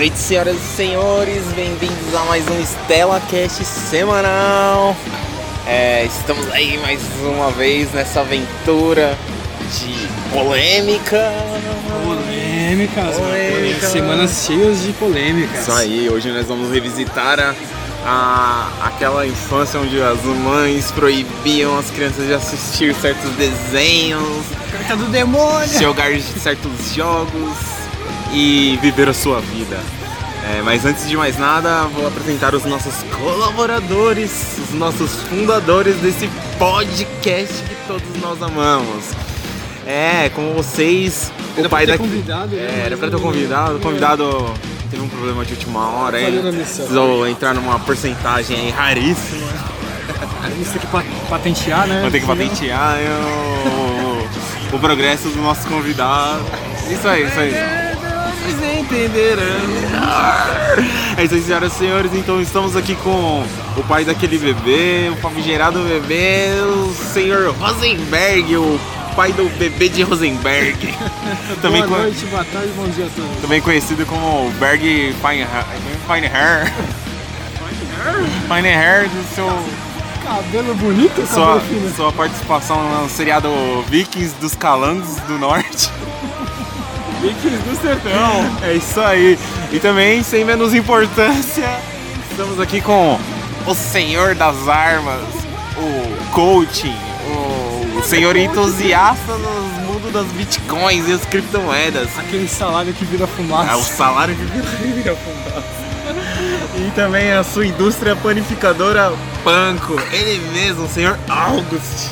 Noite, senhoras e senhores, bem-vindos a mais um Stella Cast semanal. É, estamos aí mais uma vez nessa aventura de polêmica. Polêmicas, Polêmica. mano. Semanas cheias de polêmicas. Isso aí, hoje nós vamos revisitar a, a- aquela infância onde as mães proibiam as crianças de assistir certos desenhos, Carta do demônio. jogar certos jogos e viver a sua vida. É, mas antes de mais nada, vou apresentar os nossos colaboradores, os nossos fundadores desse podcast que todos nós amamos. É, como vocês, o Era pai pra ter da. convidado, né? É, era pra ter convidado. O convidado teve um problema de última hora aí. Precisou entrar numa porcentagem raríssima. Isso tem que pa- patentear, né? Vou ter que patentear o, o progresso do nosso convidado. Isso aí, isso aí. Entenderão. É isso aí, senhoras e senhores. Então estamos aqui com o pai daquele bebê, o famigerado bebê, o senhor Rosenberg, o pai do bebê de Rosenberg. Também, Boa noite, boa tarde, bom dia a todos. também conhecido como Berg Fine, Fine Hair. Fine Hair do seu Cabelo bonito, sua, cabelo fino. sua participação no seriado Vikings dos Calangos do Norte. Vikings do sertão. É isso aí. E também, sem menos importância, estamos aqui com o senhor das armas, o coaching, o senhor entusiasta no mundo das bitcoins e as criptomoedas. Aquele salário que vira É o fumaça. salário que vira, vira fumaça. E também a sua indústria panificadora Panco. Ele mesmo, o senhor August.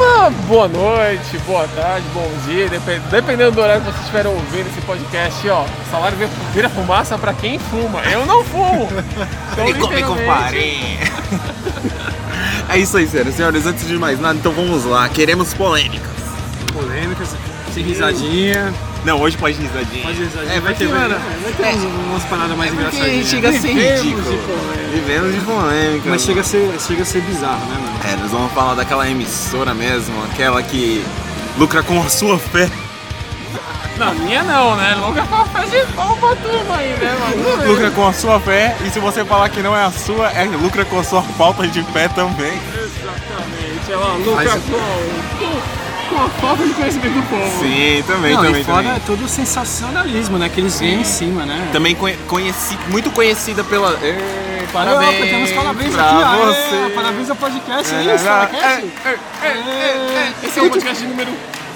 Ah, boa noite, boa tarde, bom dia, depen- dependendo do horário que vocês estiverem ouvindo esse podcast, ó, salário vira- fumaça pra quem fuma. Eu não fumo. Então, Ele come literalmente. É isso aí, senhoras e senhores. Antes de mais nada, então vamos lá. Queremos polêmicas. Polêmicas, sem risadinha. Não, hoje pode risadinha. Pode risadinha. É, vai ter, mano, vai ter é- umas paradas mais É engraçadinhas. chega a ser ridículo. de polêmica. Vivemos de polêmica. Mas chega a, ser, chega a ser bizarro, né, mano? É, nós vamos falar daquela emissora mesmo, aquela que lucra com a sua fé. Na minha não, né? Nunca foi faz de pau pra turma aí, né, mano? Lucra com a sua fé, e se você falar que não é a sua, é lucra com a sua falta de fé também. Exatamente, ela lucra Mas- com, com, a falta de conhecimento do povo. Sim, também, Não, também, e fora também. todo o sensacionalismo, né? Que eles ganham em cima, né? Também conhe- conheci, muito conhecida pela. Ê, parabéns! Opa, temos parabéns pra aqui, aê, você! Parabéns ao podcast, é, É, isso, é, podcast? é, é, Esse é o podcast número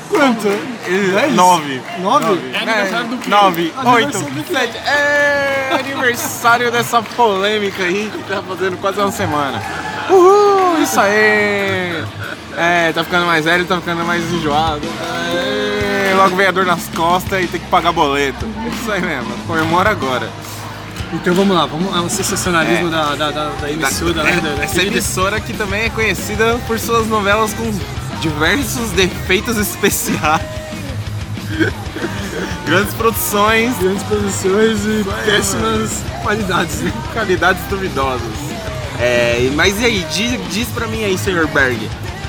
Quanto? é, isso? Nove. Nove? É aniversário do quê? Nove, oito, sete. É aniversário dessa polêmica aí que tá fazendo quase uma semana. Uhul, isso aí! É, tá ficando mais velho, tá ficando mais enjoado. É, logo vem a dor nas costas e tem que pagar boleto. Isso aí mesmo, comemora agora. Então vamos lá, vamos ao sensacionalismo É. da, da, da, da emissora, né? Da, da Essa emissora que também é conhecida por suas novelas com diversos defeitos especiais. Grandes produções, grandes produções e péssimas qualidades, né? qualidades duvidosas. É, mas e aí, diz, diz pra mim aí, senhor Berg,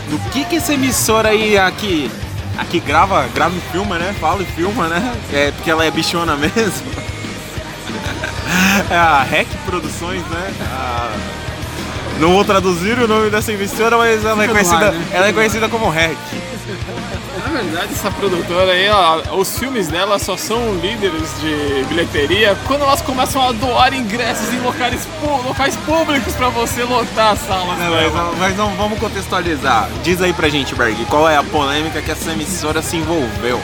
do que que essa emissora aí aqui, aqui grava, grava e filma, né? Fala e filma, né? É porque ela é bichona mesmo. É a REC Produções, né? A- Não vou traduzir o nome dessa emissora, mas ela é conhecida, ar, né? ela é conhecida como REC. Na verdade, essa produtora aí, ó, os filmes dela só são líderes de bilheteria quando elas começam a doar ingressos em locais, locais públicos pra você lotar as salas. Não, mas, mas não vamos contextualizar. Diz aí pra gente, Berg, qual é a polêmica que essa emissora se envolveu?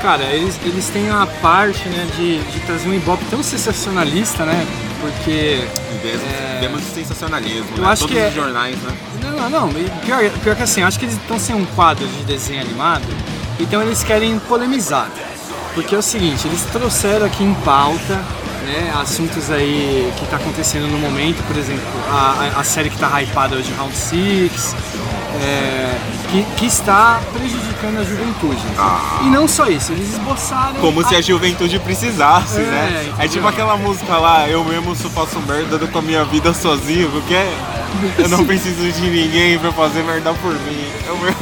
Cara, eles, eles têm a parte, né, de, de trazer um ibope tão sensacionalista, né? Porque Vemos, vemos sensacionalismo, Eu né? acho Todos que é- os jornais, né? Não, não, e pior, pior que assim, acho que eles estão sem um quadro de desenho animado, então eles querem polemizar. Porque é o seguinte, eles trouxeram aqui em pauta né, assuntos aí que tá acontecendo no momento, por exemplo, a, a- série que tá hypada hoje, Round Six, é, que, que está prejudicando a juventude. E não só isso, eles esboçaram. Como se a- a juventude precisasse, É, né? É entendeu? tipo aquela música lá, eu mesmo só faço merda com a minha vida sozinho, porque eu não preciso de ninguém pra fazer merda por mim. Eu mesmo...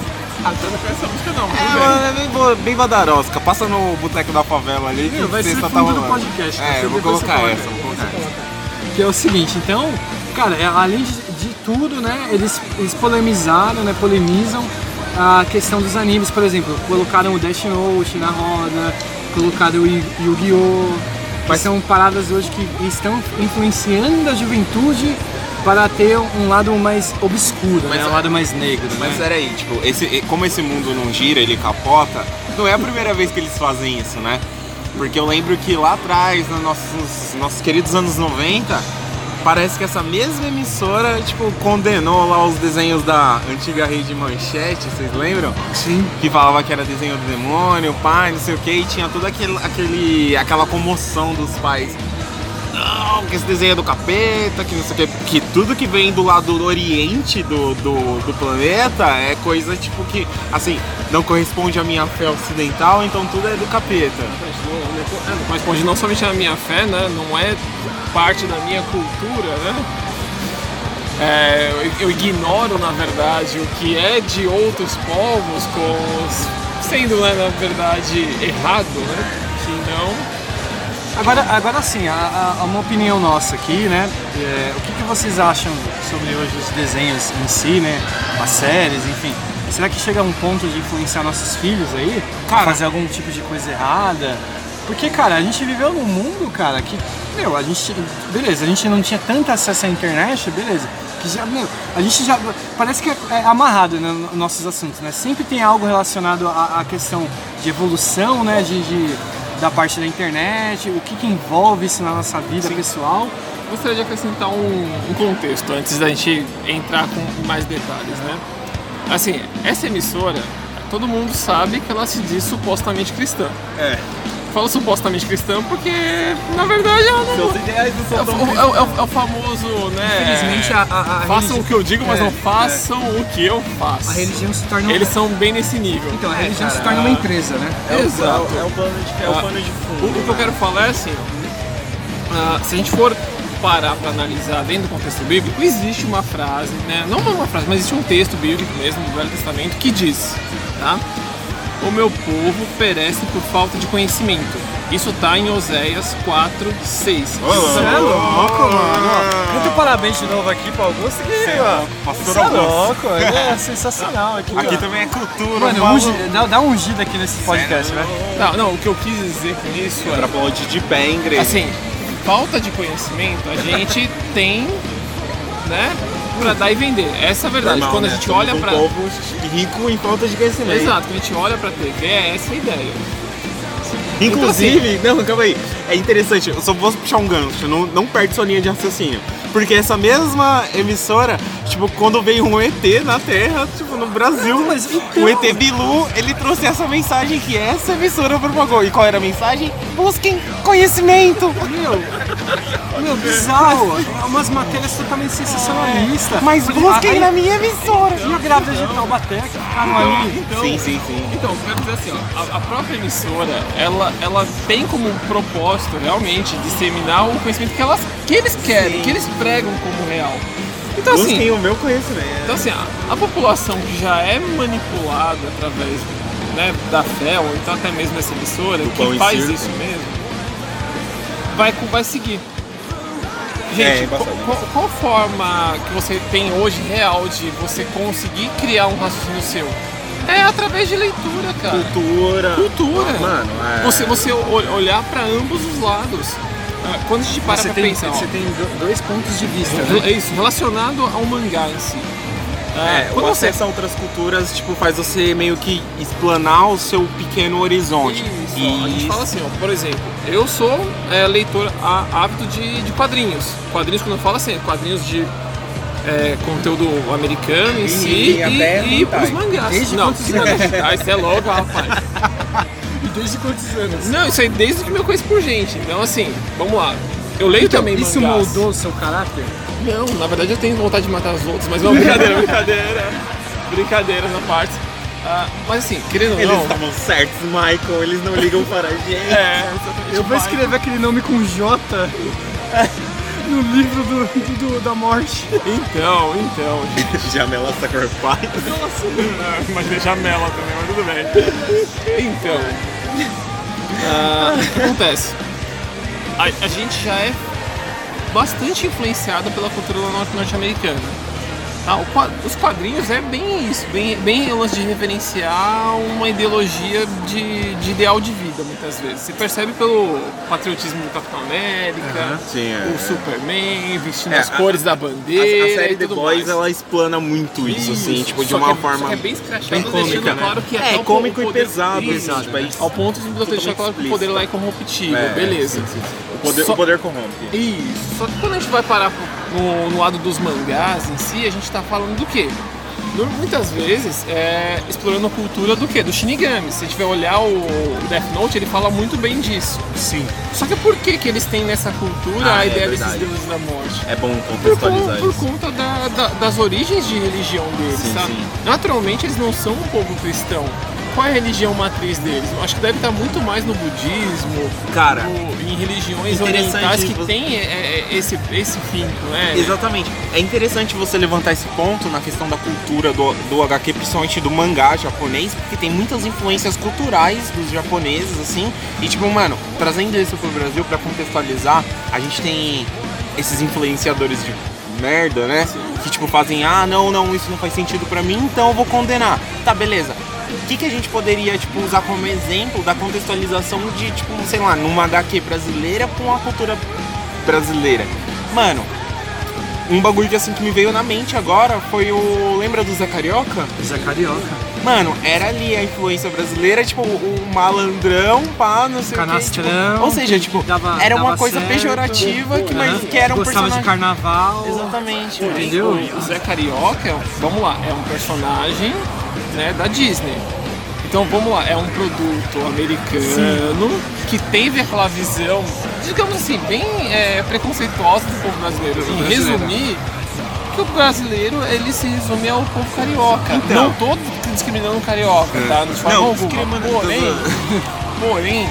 Ah, então não conhece essa música não. É, mano, é bem, bem badarosca. Passa no boteco da favela ali. que Não, vai ser sexta fundo do rolando. podcast? É, eu vou colocar coloca. essa, vou colocar essa. Que é o seguinte, então, cara, é, além de tudo, né, eles, eles polemizaram, né, polemizam a questão dos animes, por exemplo, colocaram o Death Note na roda, colocaram o Yu- Yu-Gi-Oh! Mas são paradas hoje que estão influenciando a juventude para ter um lado mais obscuro, Mas né, um é- lado mais negro, Mas né? peraí, tipo, esse, como esse mundo não gira, ele capota, não é a primeira vez que eles fazem isso, né? Porque eu lembro que lá atrás, nos nossos, nossos queridos anos 90, parece que essa mesma emissora, tipo, condenou lá os desenhos da antiga rede Manchete, vocês lembram? Sim. Que falava que era desenho do demônio, pai, não sei o que, e tinha toda aquele, aquele, aquela comoção dos pais. Que esse desenho é do capeta, que não sei o que, que tudo que vem do lado do oriente do, do, do planeta é coisa tipo que, assim, não corresponde à minha fé ocidental, então tudo é do capeta. Não corresponde não somente à minha fé, né? Não é parte da minha cultura, né? É, eu, eu ignoro, na verdade, o que é de outros povos com os- sendo, né, na verdade, errado, né? Então, Agora, agora sim, a, a- uma opinião nossa aqui, né? é, o que, que vocês acham sobre hoje os desenhos em si, né? As séries, enfim. Será que chega a um ponto de influenciar nossos filhos aí? Cara- fazer algum tipo de coisa errada? Porque, cara, a gente viveu num mundo, cara, que, meu, a gente. Beleza, a gente não tinha tanto acesso à internet, beleza. Que já, meu, a gente já. Parece que é, é amarrado né, nos nossos assuntos, né? Sempre tem algo relacionado à, à questão de evolução, né? De, de- da parte da internet, o que, que envolve isso na nossa vida pessoal. gostaria de acrescentar um, um contexto antes da gente entrar com mais detalhes, né? Assim, essa emissora, todo mundo sabe que ela se diz supostamente cristã. É. Falo supostamente cristã porque, na verdade, ela não. Seus ideais não É são o, tão é o- é o- é o famoso, né? Infelizmente, a, a, a Façam religi- o que eu digo, mas É, não façam o que eu faço. a religião se torna Eles são bem nesse nível. Então, a religião se torna uma empresa, né? Exato. É o plano de, é Ah, o pano de O, fundo. o que eu quero falar é assim, ah, se a gente for parar para analisar dentro do contexto bíblico, existe uma frase, né? Não uma frase, mas existe um texto bíblico mesmo do Velho Testamento que diz, tá? O meu povo perece por falta de conhecimento. Isso tá em Oséias 4, 6. Você é louco, mano. Muito parabéns de novo aqui pro Augusto. Que, Cê é louco, pastor é louco, ele é sensacional aqui. Aqui ó. também é cultura, Mano, fala- ungi- dá, dá um ungido aqui nesse podcast, Sério? né? Não, não, o que eu quis dizer com isso Pra é, pôr de, de pé em igreja. assim, falta de conhecimento a gente tem, né, pra dar e vender. Essa é a verdade. Normal, Quando a né? gente Somos olha pra... povo rico em falta de conhecimento. Exato, quando a gente olha pra TV, é essa a ideia. Inclusive, não, calma aí. É interessante, eu só vou puxar um gancho, não, não perde sua linha de raciocínio. Porque essa mesma emissora, tipo, quando veio um ET na Terra, tipo, no Brasil, Mas então- o ET Bilu, ele trouxe essa mensagem que essa emissora propagou. E qual era a mensagem? Busquem conhecimento! Meu, meu, bizarro. Umas matérias totalmente sensacionalistas. Mas Porque busquem aí- na minha emissora! E a grávida de Taubaté que ficaram ali. Então, Sim, sim, sim. Então, eu quero dizer assim, ó, a, a própria emissora, ela, ela tem como propósito realmente disseminar o conhecimento que, elas, que eles querem, Sim. que eles pregam como real. Então assim, o meu conhecimento. então, assim a, a população que já é manipulada através né, da fé, ou então até mesmo essa emissora, pão que faz circo. isso mesmo, vai, vai seguir. É, Gente, embaçado, qual, qual- qual forma que você tem hoje real de você conseguir criar um raciocínio seu? É através de leitura, cara. Cultura. Cultura. Mano, é... Você, você olhar para ambos os lados. Ah, Quando a gente para Você pra tem, pensar, ó, você tem do- dois pontos de vista, né? é isso, relacionado ao mangá em si. É, quando o você acesso a outras culturas, tipo, faz você meio que explanar o seu pequeno horizonte. Isso, ó, a gente fala assim, ó, por exemplo, eu sou é, leitor á- ávido de, de quadrinhos. Quadrinhos, quando eu falo assim, quadrinhos de é, conteúdo americano em E- si e e, e, hentai. os mangás. Desde não, que não é isso é louco, rapaz. Desde quantos anos? Não, isso aí desde que eu me conheço por gente. Então, assim, vamos lá. Eu leio Então, também isso mangás. moldou o seu caráter? Não, na verdade eu tenho vontade de matar os outros, mas não, brincadeira, brincadeira. Brincadeiras na parte. Ah, mas assim, querendo ou Eles não... estavam certos, Michael, eles não ligam para a gente. É, exatamente. Eu vou escrever aquele nome com J no livro do, do- do- da morte. Então, então, gente. Jamela Sacrifice. Nossa, imaginei Jamela também, mas tudo bem. Então, ah, o que acontece? A, a gente já é bastante influenciado pela cultura norte- norte-americana. Qua- os quadrinhos é bem isso, bem, bem lance de referenciar uma ideologia de, de ideal de vida, muitas vezes. Você percebe pelo patriotismo do Capitão América, Sim, é. o Superman vestindo É, as a- cores da A, bandeira. a série e The Boys, mais. ela explana muito isso, assim, tipo, de uma é- forma. é bem escrachado, bem cômica, né? claro que É, o cômico e pesado, Isso, assim, tipo, é Ao ponto de você deixar claro que o poder lá é corruptível, É, beleza. sim, sim. O poder, Só- o poder corrompe. Isso. Só que quando a gente vai parar no, no lado dos mangás em si, a gente tá falando do quê? Muitas vezes é, explorando a cultura do quê? Do Shinigami. Se a gente vai olhar o Death Note, ele fala muito bem disso. Sim. Só que por que, que eles têm nessa cultura Ah, a é ideia desses verdade. deuses da morte? É bom Por, contextualizar con- por isso. conta da- da- das origens de religião deles, Sim, sabe? sim. Naturalmente eles não são um povo cristão. Qual é a religião matriz deles? Eu acho que deve estar muito mais no budismo, Cara, no- em religiões orientais que você- tem é, é, esse, esse fim, não é? Exatamente. É interessante você levantar esse ponto na questão da cultura do, do HQ, principalmente do mangá japonês, porque tem muitas influências culturais dos japoneses, assim. E tipo, mano, trazendo isso pro Brasil pra contextualizar, a gente tem esses influenciadores de merda, né? Que tipo fazem, ah, não, não, isso não faz sentido pra mim, então eu vou condenar. Tá, beleza. O que, que a gente poderia tipo, usar como exemplo da contextualização de, tipo, sei lá, numa HQ brasileira com a cultura brasileira? Mano, um bagulho que assim que me veio na mente agora foi o. Lembra do Zé Carioca? Zé Carioca. Mano, era ali a influência brasileira, tipo, o malandrão, pá, não sei o Canastrão. que. Tipo, ou seja, tipo, dava- era uma coisa certo. pejorativa que, mas, Aham. que era um Gostava personagem. de carnaval. Exatamente. Entendeu? O Zé Carioca, vamos lá, é um personagem né, da Disney. Então vamos lá, é um produto americano que teve aquela visão, digamos assim, bem é, preconceituosa do povo brasileiro. Em resumir, que o brasileiro ele se resume ao povo carioca. Então. Não tô discriminando o carioca, tá? De forma Não, alguma. Porém, porém,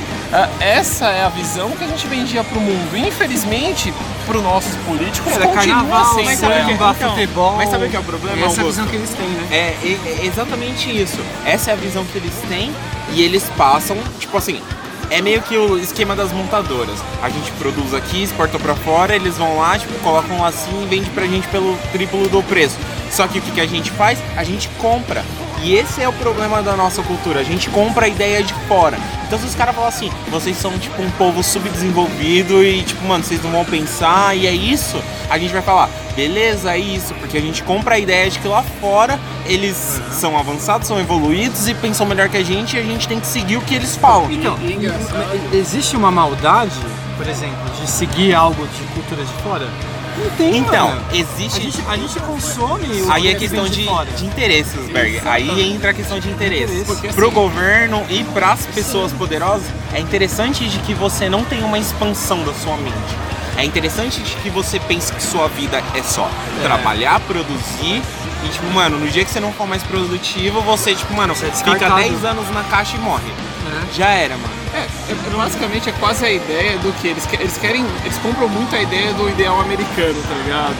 essa é a visão que a gente vendia pro mundo. Infelizmente, pro nossos políticos, Era continua carnaval, sendo. mas sabe o que- samba, então, futebol. mas sabe o que é o problema, Essa é a visão que eles têm, né? É, é- é exatamente isso. Essa é a visão que eles têm e eles passam, tipo assim, é meio que o esquema das montadoras. A gente produz aqui, exporta pra fora, eles vão lá, tipo, colocam assim e vende pra gente pelo triplo do preço. Só que o que, que a gente faz? A gente compra. E esse é o problema da nossa cultura. A gente compra a ideia de fora. Então se os caras falam assim, vocês são tipo um povo subdesenvolvido e tipo, mano, vocês não vão pensar e é isso, a gente vai falar, beleza, é isso, porque a gente compra a ideia de que lá fora eles são avançados, são evoluídos e pensam melhor que a gente e a gente tem que seguir o que eles falam. Então, engraçado. existe uma maldade, por exemplo, de seguir algo de cultura de fora? Não tem, Então, mano. A existe. gente, a gente consome o Aí é que questão de, fora. de interesses, Berg. Aí entra a questão de interesses. Porque, Pro assim, governo e pras pessoas poderosas, é interessante de que você não tenha uma expansão da sua mente. É interessante de que você pense que sua vida é só trabalhar, produzir. E, tipo, mano, no dia que você não for mais produtivo, você, tipo, mano, Você é fica descartado. 10 anos na caixa e morre. né? Já era, mano. É, é- basicamente é quase a ideia do que eles, eles querem. Eles compram muito a ideia do ideal americano, tá ligado?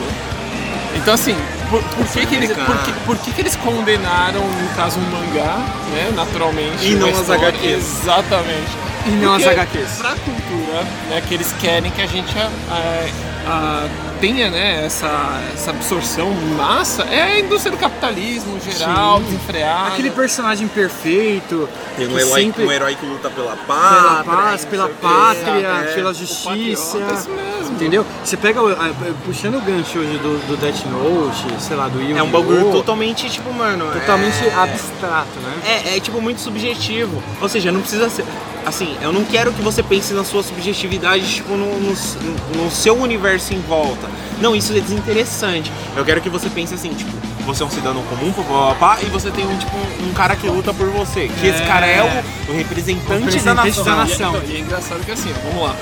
Então assim, por, por que, que eles, por, que, por que, que eles condenaram, no caso, um mangá, né? Naturalmente. E não as HQs. Exatamente. E não as Porque HQs. Pra cultura, né, que eles querem que a gente é, ah, tenha né, essa, essa absorção massa é a indústria do capitalismo geral, desenfreada. Aquele personagem perfeito, Tem um que herói, sempre um herói que luta pela pela paz. paz, pela o quê. pátria, É. pela justiça. patriota, isso mesmo. Entendeu? Você pega, puxando o gancho hoje do, do Death Note, sei lá, do Yu É um bagulho totalmente, tipo, mano. totalmente é... abstrato, né? É, é tipo muito subjetivo. Ou seja, não precisa ser. Assim, eu não quero que você pense na sua subjetividade, tipo, no, no, no seu universo em volta. Não, isso é desinteressante. Eu quero que você pense assim, tipo, você é um cidadão comum, papá, e você tem um, tipo, um cara que luta por você. Que esse É. cara é o, o representante, representante da da nação. nação. E, então, e é engraçado que assim, vamos lá.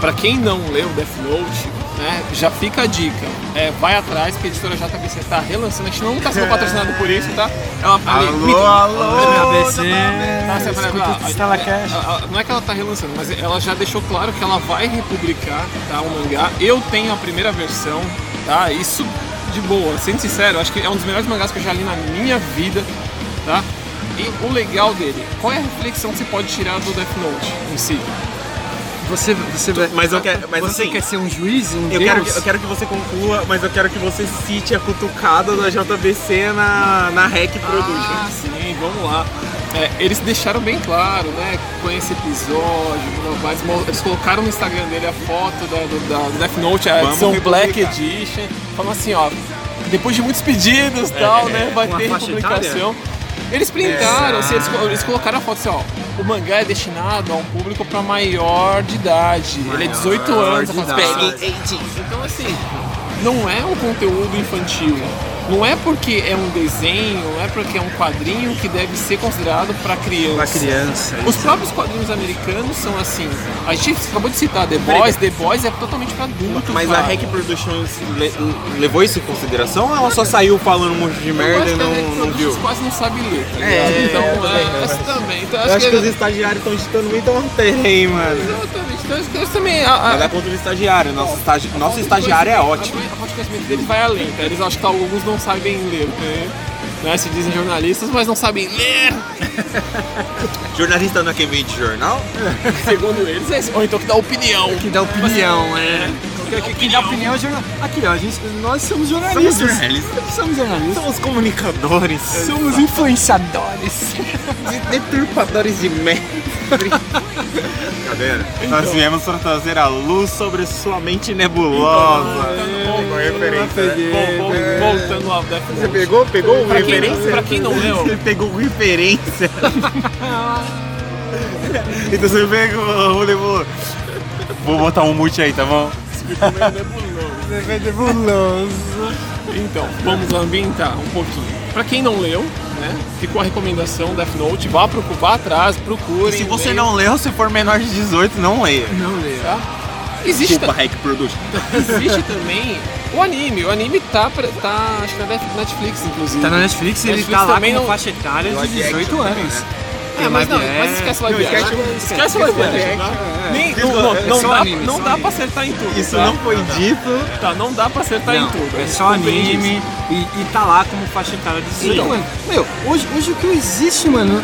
Pra quem não leu Death Note, né, já fica a dica. É, vai atrás, que a editora JBC tá relançando. A gente não tá sendo patrocinado por isso, tá? É uma Alô, alô! ABC, Tá, a- a- a- Não é que ela tá relançando, mas ela já deixou claro que ela vai republicar tá, o mangá. Eu tenho a primeira versão, tá? Isso de boa, sendo sincero, acho que é um dos melhores mangás que eu já li na minha vida, tá? E o legal dele, qual é a reflexão que você pode tirar do Death Note em si? Você, você, vai- Mas eu quero- mas você assim, quer ser um juiz, um Eu deus? quero, que, eu quero que você conclua, mas eu quero que você cite a cutucada da JBC na, na Hack Production. Ah, sim, vamos lá. É, eles deixaram bem claro, né, com esse episódio, mas eles colocaram no Instagram dele a foto da, do, da do Death Note, a edição Black. Edition, falando assim, ó, depois de muitos pedidos e tal, né, vai Com a ter publicação. Eles printaram, assim, eles, eles colocaram a foto assim, ó, o mangá é destinado a um público para maior de idade, ele é 18 Maior anos, a então assim, não é um conteúdo infantil. Não é porque é um desenho, não é porque é um quadrinho que deve ser considerado para criança. Pra criança. Os próprios quadrinhos americanos são assim. A gente acabou de citar The Boys, The Boys é totalmente para adulto. Mas a cara. Hack Productions le- levou isso em consideração ou ela só saiu falando um monte de merda acho e que a não, não viu? quase não sabe ler, tá ligado? É, então, também, é, essa também. Então, Eu acho que os estagiários estão ditando muito matéria, hein, mano. Então, que eles também. A, a, Nada contra o estagiário, nosso, estagi... nosso estagiário é ótimo. A de conhecimento deles vai além, tá? Eles acham que alguns não sabem ler, né? Né? Se dizem jornalistas, mas não sabem ler. Jornalista não é quem vende jornal? Segundo eles, é isso. Ou então que dá opinião. Que dá opinião, é. Que, que dá opinião é jornal. Aqui, ó, a gente, nós somos jornalistas. Somos jornalistas. Somos jornalistas. Somos comunicadores. Somos influenciadores. deturpadores de merda. Brincadeira. Nós viemos para trazer a luz sobre sua mente nebulosa. Uma referência. né? Voltando ao Death Você pegou? Pegou Pra quem- referência? pra quem não leu. Você pegou referência. então você pegou nebuloso. Vou botar um mute aí, tá bom? Então, vamos ambientar um pouquinho. Pra quem não leu, né? Ficou a recomendação Death Note, vá, procu- vá atrás, procurem. Se você leiam, não leu, se for menor de 18, não leia. Não leio. Tá? Existe, Desculpa, Hack Production. existe também o anime. O anime tá, pra- tá acho que na Def- Netflix, inclusive. Tá na Netflix e ele Netflix tá lá com também uma não- faixa etária de Live 18 action anos. É, mas, não, live mas esquece action. live Não, action. esquece- live action. Nem- Não, não, É não só dá, anime, não dá pra acertar em tudo. Isso tá? não foi dito. Tá, não dá pra acertar em Não, tudo. é só anime e, e tá lá como faixa etária de 18 Então. Meu, hoje, hoje o que existe, mano,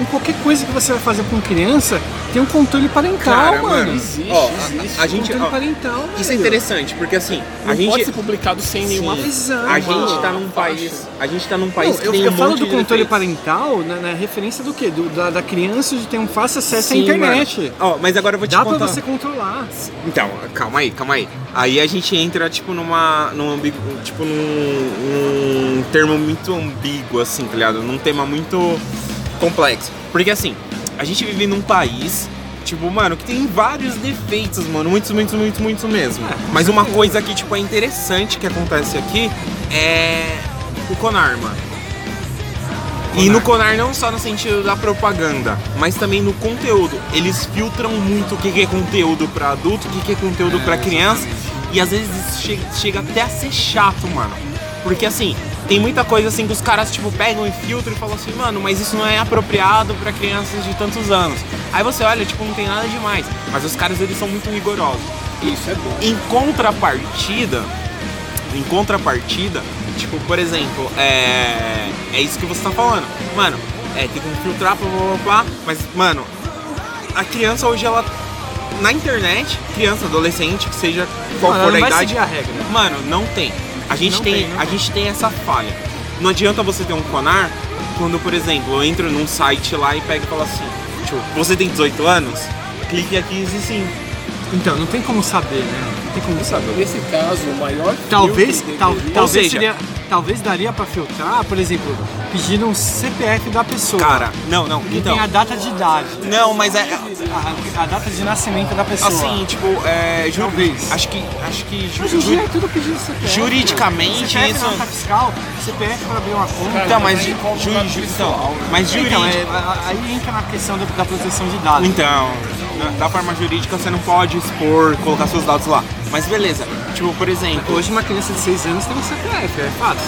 em qualquer coisa que você vai fazer com criança, tem um controle parental, Cara, mano. mano, Existe, ó, existe. a, a gente, controle ó, parental, isso é velho. interessante, porque assim, Não a gente, pode ser publicado sem nenhuma Sim. Exato. a gente tá num país, a gente tá num Não, país que eu, tem eu um falo monte do de controle parental na, na referência do quê? Do, da, da criança de ter um fácil acesso Sim, à internet. mano. Ó, mas agora eu vou te Dá pra contar. você controlar. Então, calma aí, calma aí. Aí a gente entra, tipo, numa. num tipo, num, num termo muito ambíguo, assim, tá ligado? Num tema muito complexo. Porque assim, a gente vive num país. Tipo, mano, que tem vários defeitos, mano. Muitos, muitos, muitos, muitos mesmo. Mas uma coisa que, tipo, é interessante que acontece aqui é o Conar, mano. E no Conar não só no sentido da propaganda, mas também no conteúdo. Eles filtram muito o que é conteúdo pra adulto, o que é conteúdo pra criança. E às vezes isso chega, chega até a ser chato, mano. Porque assim, tem muita coisa assim que os caras tipo pegam e filtram e falam assim, mano, mas isso não é apropriado pra crianças de tantos anos. Aí você olha, tipo, não tem nada demais. Mas os caras eles são muito rigorosos. Isso é bom. Em contrapartida, em contrapartida, tipo, por exemplo, é. É isso que você tá falando. Mano, é, tem que filtrar, blá blá blá, blá mas, mano, a criança hoje ela na internet, criança, adolescente, que seja qual for a idade. a regra. Mano, não tem. A gente Não tem, tem, a tem. gente tem essa falha. Não adianta você ter um conar quando, por exemplo, eu entro num site lá e pego e falo assim, tipo, você tem 18 anos? Clique aqui e sim. Então, não tem como saber, né? Não tem como saber. Nesse caso, o maior Talvez, tal- talvez, seja- seria- talvez daria pra filtrar, por exemplo, pedindo um CPF da pessoa. Cara, não, não, e então. tem a data de idade, Não, mas é. a, a data de nascimento da pessoa. Assim, tipo, é. Ju, Talvez. acho que. Acho que. ju- Hoje em ju- dia é tudo pedido CPF. Juridicamente, CPF isso- nota fiscal, CPF para abrir uma conta. Então, mas. Ju, ju, então, né? mas jurídico. Então, é, aí entra na questão da, da proteção de dados. Então, da, forma jurídica você não pode expor, colocar seus dados lá. Mas beleza. Tipo, por exemplo. Hoje uma criança de 6 anos tem um CPF, é fato.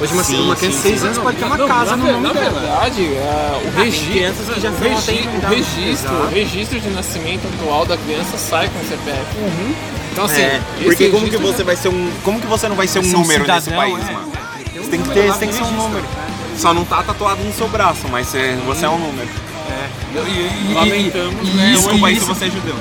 Hoje uma, Sim, uma criança sim, de 6 sim. anos pode ter uma Não, casa na, no nome na dela. verdade, é, o tem registro, que já o regi- o registro, Exato. o registro de nascimento atual da criança sai com o CPF. Então assim, É, porque como que você vai ser um. Como que você não vai ser um um número nesse cidadão, país, é. mano? Tem Você tem que ter, tem que ser um número. Só não tá tatuado no seu braço, mas você, você é um número. E- e- Lamentamos, e- né, e- Desculpa e se isso- você é judeu.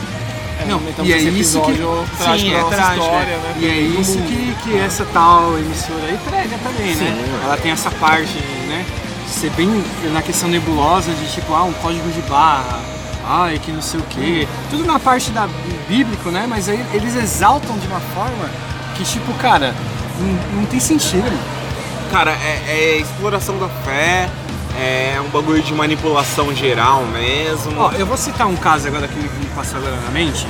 Não, Lamentamos e é isso que- trágico Sim, é trágico, história, é. né? E é isso que, que essa tal emissora aí prega também, né? Ela tem essa parte, né? Ser bem na questão nebulosa de tipo, ah, um código de barra, ai, que não sei o quê. Tudo na parte da bíblico, né? Mas aí eles exaltam de uma forma que, tipo, cara, não, não tem sentido. mano. Cara, é, é exploração da fé, é um bagulho de manipulação geral mesmo. Ó, eu vou citar um caso agora que me passou agora na mente,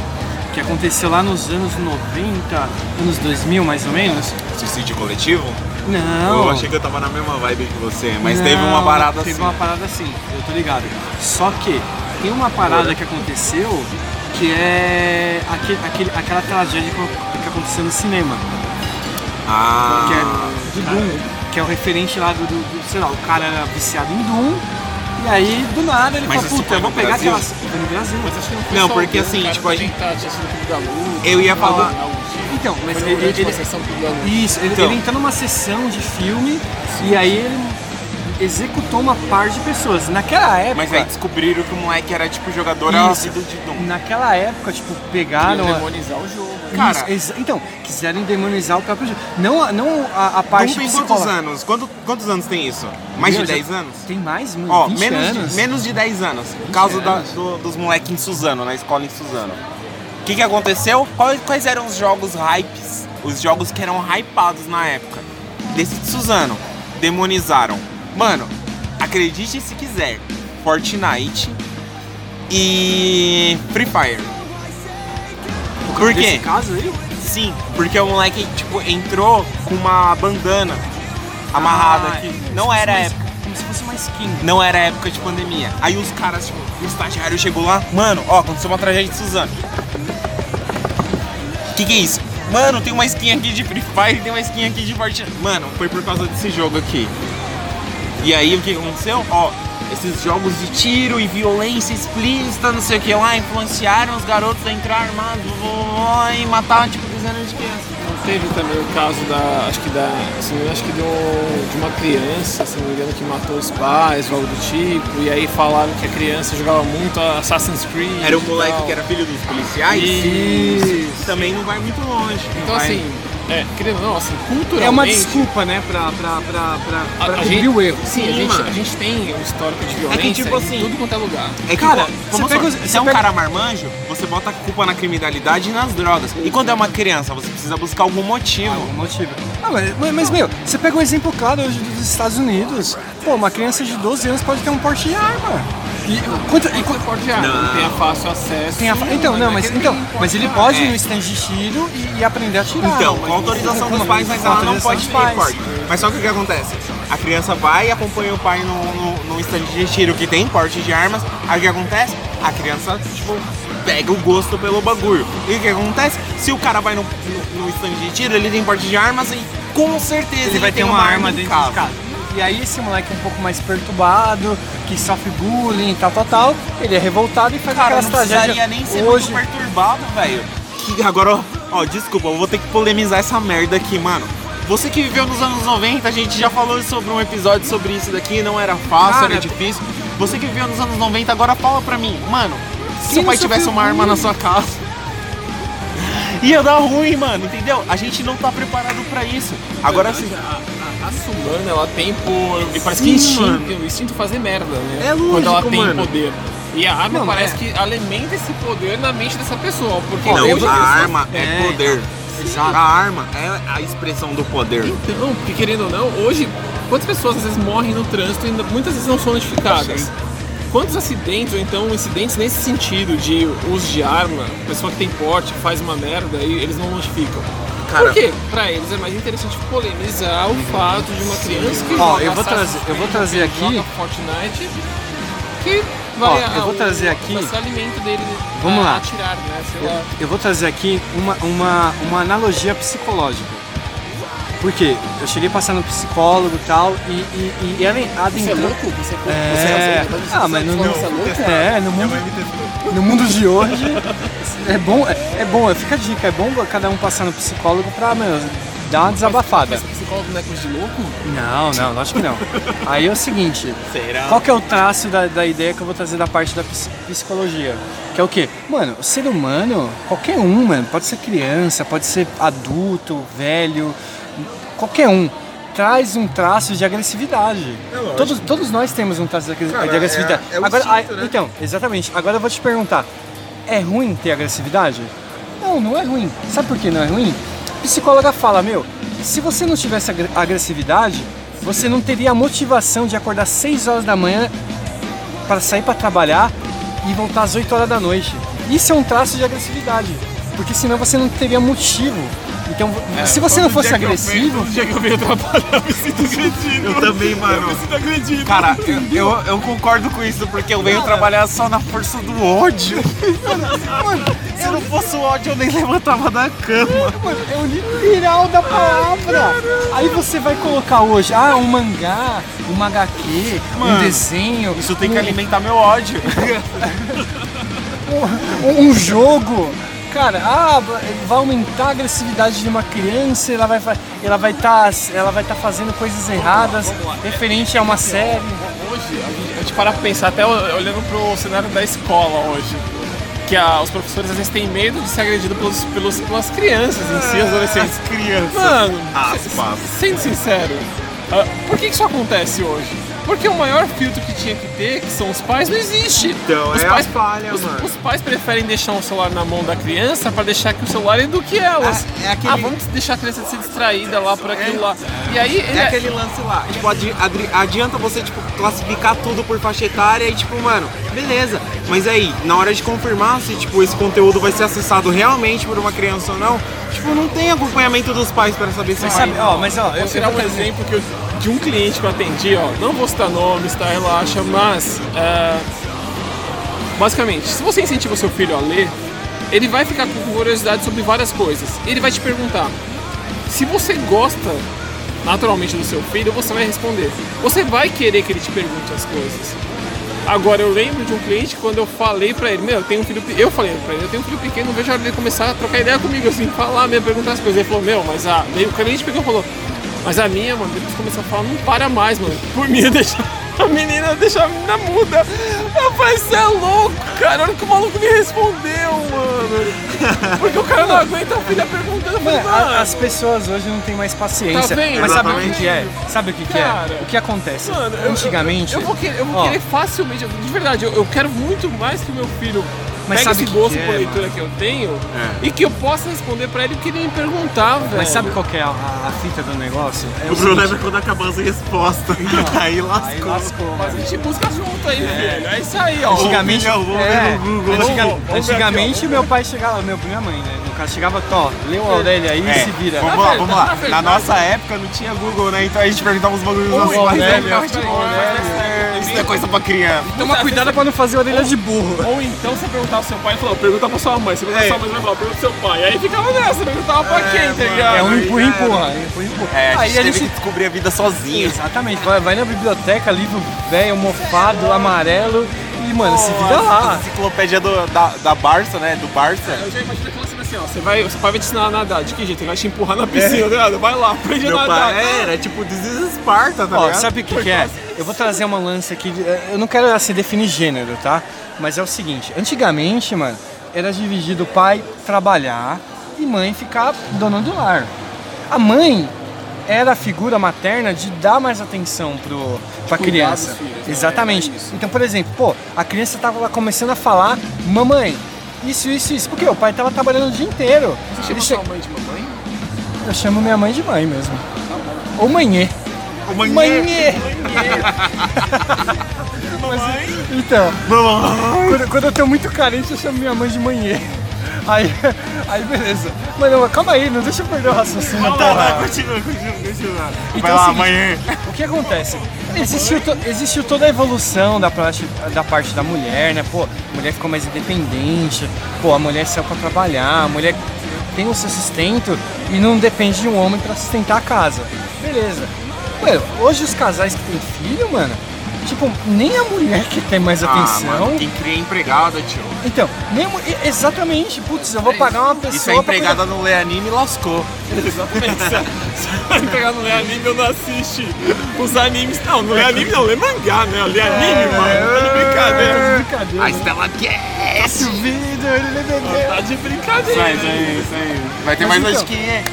que aconteceu lá nos anos 90, anos 2000 mais ou menos. Suicídio coletivo? Não. Eu achei que eu tava na mesma vibe que você, mas Não, teve uma parada Teve assim. uma parada assim, eu tô ligado. Só que tem uma parada que aconteceu que é aquele, aquele- aquela tragédia que que aconteceu no cinema, Ah, que é do Doom, que é o referente lá do, do- do- sei lá, o cara era viciado em Doom, e aí do nada ele Mas falou, puta, eu vou pegar Brasil? aquelas. Foi no Brasil. Mas acho que não foi Não, porque assim, tipo, a gente- Eu ia falar-. Então, mas ele, ele- Luz. Isso, ele, Então. ele entrou numa sessão de filme e aí ele executou uma par de pessoas. Naquela época. mas aí descobriram que o moleque era tipo jogador Isso. ácido de Doom. Naquela época, tipo, pegaram. Queriam a- demonizar o jogo. Cara- Isso, exa- então, quiseram demonizar o próprio jogo. Não, a- não a, a parte Doom tem psicológica. quantos anos? Quanto- quantos anos tem isso? Mais Meu, de já- 10 anos? Tem mais, mano, Ó, 20 menos anos. de, menos de 10 anos. Por causa da- do- dos moleques em Suzano, na escola em Suzano. O que, que aconteceu? Quais, quais eram os jogos hypes? Os jogos que eram hypados na época. Desse de Suzano. Demonizaram. Mano, acredite se quiser. Fortnite e Free Fire. Por Nesse quê? caso aí? Sim, porque o moleque, tipo, entrou com uma bandana amarrada Ah, aqui. como Não era uma- época. Como se fosse uma skin. Não era época de pandemia. Aí os caras, tipo, o estagiário chegou lá, mano, ó, aconteceu uma tragédia de Suzano. Que que é isso? Mano, tem uma skin aqui de Free Fire, tem uma skin aqui de Fortnite. Mano, foi por causa desse jogo aqui. E aí o que aconteceu? Ó, esses jogos de tiro e violência explícita, não sei o que lá, influenciaram os garotos a entrar armados e matar, tipo, dezenas de crianças. Não teve também o caso da. Acho que da. Engano, acho que do, de uma criança, se não me engano, que matou os pais algo do tipo. E aí falaram que a criança jogava muito Assassin's Creed. Era o e moleque que era filho dos policiais? Isso. Também não vai muito longe. Então Vai- assim, é, querendo ou não, assim, culturalmente. É uma desculpa, né, pra, pra, pra, pra, A, pra a cobrir gente, o erro. Sim, a Sim, gente, mano. a gente tem um histórico de violência tipo assim, em tudo quanto é lugar. É que, Cara, você pega você você é um pega- cara marmanjo, você bota a culpa na criminalidade e nas drogas. E quando é uma criança, você precisa buscar algum motivo. Algum motivo. Ah, mas, mas- mas, meu, você pega um exemplo claro hoje dos Estados Unidos. Pô, uma criança de 12 anos pode ter um porte de arma. E, quanto, e, quanto- Não. tem a fácil acesso. tem a, fa- então, não, mas, é que então, mas ele de pode ir É. no stand de tiro e, e aprender a atirar. Então, mas- com autorização dos pais, mas ela não pode ter porte. Mas só que o que acontece? A criança vai e acompanha o pai no, no, no stand de tiro que tem porte de armas. Aí o que acontece? A criança, tipo, pega o gosto pelo bagulho. E o que acontece? Se o cara vai no, no, no stand de tiro, ele tem porte de armas e com certeza ele, Ele vai ter tem uma arma dentro de casa. E aí esse moleque um pouco mais perturbado, que sofre bullying, tal, tal, tal, ele é revoltado e faz Cara, aquelas não precisaria tragédias. nem ser Hoje, muito perturbado, velho. Que agora, ó, ó, desculpa, eu vou ter que polemizar essa merda aqui, mano. Você que viveu nos anos 90, a gente já falou sobre um episódio sobre isso daqui, não era fácil, Cara, era difícil. Você que viveu nos anos 90, agora fala pra mim, mano, se seu não pai tivesse uma arma na sua casa, Ia dar ruim, mano, entendeu? A gente não tá preparado pra isso. Agora sim. A, a raça humana, ela tem por. E parece que instinto, mano. instinto fazer merda, né? É lógico, Quando ela tem mano. poder. E a arma Não, parece é. que alimenta esse poder na mente dessa pessoa. Porque Não, hoje a arma é, É, poder. Exato. A arma é a expressão do poder. Então, porque querendo ou não, hoje, quantas pessoas às vezes morrem no trânsito e muitas vezes não são notificadas? Quantos acidentes, ou então incidentes nesse sentido de uso de arma, pessoa que tem porte, faz uma merda e eles não notificam? Cara- Por quê? Pra eles é mais interessante polemizar o fato de uma criança que Ó, eu vou trazer- eu vou trazer aqui- Fortnite, que vai Ó, eu vou o- trazer aqui- alimento dele Vamos lá. atirar, né? Eu, eu vou trazer aqui uma, uma, uma analogia psicológica. Por quê? Eu cheguei a passar no psicólogo e tal, e, e, e ela Você é adentrou. louco? Você é, É, você, você, ah, mas no, você é louco? é, no mundo, no mundo de hoje é bom, é, é bom, fica a dica, é bom cada um passar no psicólogo pra, meu, dar uma desabafada. Mas psicólogo não é coisa de louco? Não, não, lógico que não. Aí é o seguinte, Será? qual que é o traço da, da ideia que eu vou trazer da parte da ps- psicologia? Que é o quê? Mano, o ser humano, qualquer um, mano, pode ser criança, pode ser adulto, velho, qualquer um, traz um traço de agressividade. todos, todos nós temos um traço de Cara, de agressividade. é- é Agora, instinto, né? Então, exatamente. Agora eu vou te perguntar, é ruim ter agressividade? Não, não é ruim. Sabe por que não é ruim? A psicóloga fala, meu, se você não tivesse agre- agressividade, você não teria a motivação de acordar 6 horas da manhã para sair para trabalhar e voltar às 8 horas da noite. Isso é um traço de agressividade, porque senão você não teria motivo. Então, se você não fosse que eu agressivo, Todo dia que eu venho trabalhar, eu me sinto agredido. Eu também, mano. Eu me sinto agredido. Cara, eu, eu, eu concordo com isso, porque eu venho trabalhar só na força do ódio. Mano, se não fosse o ódio, eu nem levantava da cama. Mano, é o literal da palavra. Aí você vai colocar hoje, ah, um mangá, um HQ, um Mano, desenho. Isso tem que um- alimentar meu ódio. um, um jogo. Cara, ah, vai aumentar a agressividade de uma criança, ela vai ela vai estar ela vai tá fazendo coisas erradas vamos lá. referente a uma série. Hoje, a gente, para pra pensar, até olhando pro cenário da escola hoje, que a- os professores às vezes têm medo de ser agredidos pelos, pelos, pelas crianças em si, as adolescentes. As crianças. Mano, Aspas. sendo sincero, ah, por que isso acontece hoje? Porque o maior filtro que tinha que ter, que são os pais, não existe. Então, os é a pais, falha, os, mano. os pais preferem deixar o celular na mão da criança pra deixar que o celular eduque elas. É- é aquele- Ah, vamos deixar a criança ser distraída lá por aquilo lá. E aí ele É aquele lance lá, tipo, adi- adianta você, tipo, classificar tudo por faixa etária e, tipo, mano, beleza. Mas aí, na hora de confirmar se, tipo, esse conteúdo vai ser acessado realmente por uma criança ou não, tipo, não tem acompanhamento dos pais pra saber se Mas vai. sabe, ó, mas ó, eu, Vou tirar um exemplo que eu- de um cliente que eu atendi, ó. Não vou citar nomes, tá? Relaxa, mas. é, basicamente, se você incentiva o seu filho a ler, ele vai ficar com curiosidade sobre várias coisas. Ele vai te perguntar. Se você gosta naturalmente do seu filho, você vai responder. Você vai querer que ele te pergunte as coisas. Agora eu lembro de um cliente quando eu falei pra ele, meu, eu tenho um filho, eu falei pra ele, eu tenho um filho pequeno, vejo a hora dele começar a trocar ideia comigo, assim, falar mesmo, perguntar as coisas. Ele falou, meu, mas a. Daí o cliente pegou e falou, mas a minha, mano, depois começou a falar, não para mais, mano. Por mim, deixa a menina, deixa a menina muda. Eu você é louco, cara. Olha que o maluco me respondeu, mano. Porque o cara não aguenta a filha perguntando. Eu Mano, mano, as pessoas hoje não têm mais paciência. Tá vendo? Mas sabe o Exatamente. que, que é? Sabe o que, que é? Cara. O que acontece? Mano, eu- Antigamente. Eu, eu vou querer, eu vou Ó. querer facilmente, de verdade, eu, eu quero muito mais que o meu filho Mas pegue sabe esse o gosto que é, por leitura que eu tenho É. e que eu possa responder pra ele o que ele me perguntar, velho. Mas sabe qual que é a, a fita do negócio? É O problema é quando acaba as respostas. aí lascou. Aí lascou, Mas a mano. gente busca junto aí, velho. É isso aí, ó. Antigamente, é, Google. antigamente ó. meu pai chegava, meu, minha mãe, né? O cara chegava, ó, lê o Aurélio aí e É, se vira. Vamos Na lá, vamos lá. na nossa época não tinha Google, né? Então a gente perguntava os bagulhos dos nossos pais. "É, Isso não é coisa pra criança. Toma cuidado pra não fazer orelha de burro. Ou então você perguntar pro seu pai e falou, pergunta pra sua mãe. Você pergunta É. pra sua mãe, você vai falar, pergunta pro seu pai. Aí ficava nessa, perguntava pra quem, tá ligado? É um aí empurra, empurra. É, a gente teve que descobrir a vida sozinho. Exatamente, vai, na biblioteca, livro velho, mofado, amarelo mano, se vira A lá. enciclopédia do- da, da Barça, né? Do Barça. Eu já imagino aquela cena assim, ó. Você vai, seu pai vai te ensinar a nadar. De que jeito? Ele vai te empurrar na piscina, tá ligado? Vai lá, aprende a Meu nadar. pai era tipo This is Sparta, tá Ó, ligado? sabe o que, que é? Eu vou trazer uma lance aqui. de- Eu não quero assim definir gênero, tá? Mas é o seguinte: antigamente, mano, era dividido o pai trabalhar, e mãe ficar dona do lar. A mãe era a figura materna de dar mais atenção pro, pra criança. filhos, né? Exatamente. É. Então, por exemplo, pô, a criança tava lá começando a falar, mamãe, isso, isso, isso. Porque o pai tava trabalhando o dia inteiro. Você Ele chama che- sua mãe de mamãe? Eu chamo minha mãe de mãe mesmo. Ou manhê. Mamãe. Manhê! Mas, então, quando, quando eu tô muito carente, eu chamo minha mãe de manhê. Aí, aí beleza. Mas não, calma aí, não deixa eu perder o raciocínio. Não, porra. não, continua, continua, continua. Então Vai lá, amanhã. O que acontece? Existiu, to- existiu toda a evolução da parte, da parte da mulher, né? Pô, a mulher ficou mais independente, pô, a mulher saiu pra trabalhar, a mulher tem o seu sustento e não depende de um homem pra sustentar a casa. Beleza. Mano, hoje os casais que têm filho, mano, tipo, nem a mulher que tem mais Ah, atenção. mano, quem cria empregada, tio. Então, nem a e- exatamente, putz, eu vou pagar uma pessoa. Isso é pra empregada no Lê Anime lascou. Exatamente. Se vai pegar no Lê Anime, eu não assiste os animes. Não, não lê anime, não, lê mangá, né? Lê anime, mano. Tá de brincadeira. cuidar. Brincadeira. A Estela quer. Duvido, ele bebeu. Tá de brincadeira. Aí, isso aí. Vai ter Mas mais então- hoje quem é.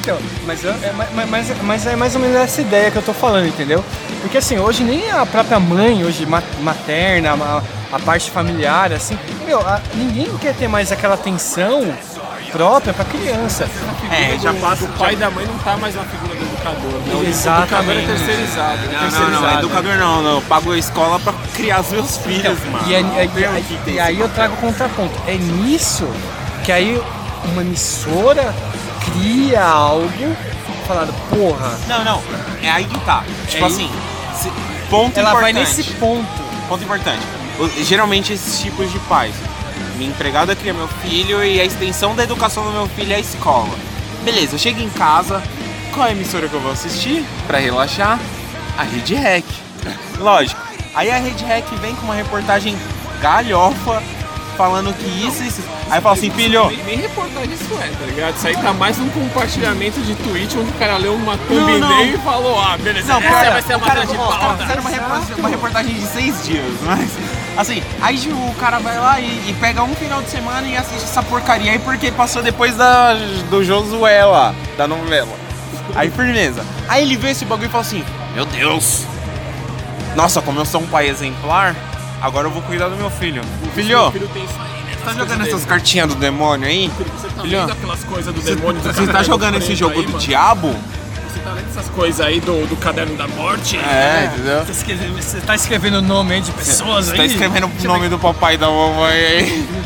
Então, mas, é, mas, mas, mas é mais ou menos essa ideia que eu tô falando, entendeu? Porque assim, hoje nem a própria mãe, hoje ma- materna, a, a parte familiar, assim, meu, a- ninguém quer ter mais aquela atenção própria pra criança. É, já passa. do pai e da mãe não tá mais na figura do educador. Né? O educador é terceirizado. né? Não, não, não, terceirizado. educador não, não. Eu pago a escola pra criar os meus filhos, mano. E, aí- Não o ter e aí eu trago o contraponto. É nisso que aí uma emissora cria algo falando, porra, Não, não. É aí que tá. Tipo É assim, se- ponto ela vai importante. nesse ponto. Ponto importante. Geralmente esses tipos de pais. Minha empregada cria meu filho e a extensão da educação do meu filho é a escola. Beleza, eu chego em casa, qual é a emissora que eu vou assistir? Pra relaxar? A Rede Rec. Lógico. Aí a Rede Rec vem com uma reportagem galhofa falando que isso isso. Aí eu falo assim, filho, Nem, nem reportagem isso é, tá ligado? Isso aí tá mais num compartilhamento de tweet onde o cara leu uma thumbnail e falou, ah, beleza, Não, essa cara, vai ser a o cara, de pauta. uma, reportagem, uma reportagem de seis dias, mas assim, aí o cara vai lá e, e pega um final de semana e assiste essa porcaria aí porque passou depois da, do Josué lá, da novela. Aí firmeza. Aí ele vê esse bagulho e fala assim, meu Deus, nossa, como eu sou um pai exemplar, agora eu vou cuidar do meu filho. Filho, filho tem isso aí, né? tá jogando essas cartinhas do demônio aí? Você tá Filho, vendo aquelas coisas do Você, demônio? do você tá jogando esse jogo aí, do mano? diabo? Você tá lendo essas coisas aí do, do caderno da morte? É, entendeu? Você escreve- Você tá escrevendo o nome aí de pessoas Você aí? tá escrevendo o nome do papai e da mamãe aí.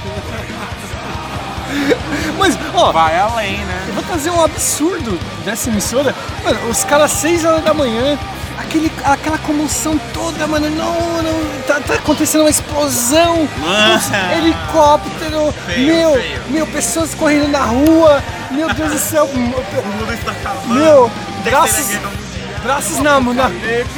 Mas, ó, Vai além, né? eu vou trazer um absurdo dessa emissora. Mano, os caras 6 horas da manhã, aquele, aquela comoção toda, mano. Não, não, tá, tá acontecendo uma explosão. Ah. Helicóptero, Feio, meu, feio. meu, pessoas correndo na rua. Meu Deus do céu. O mundo está acabando. Meu, braços, braços na, na,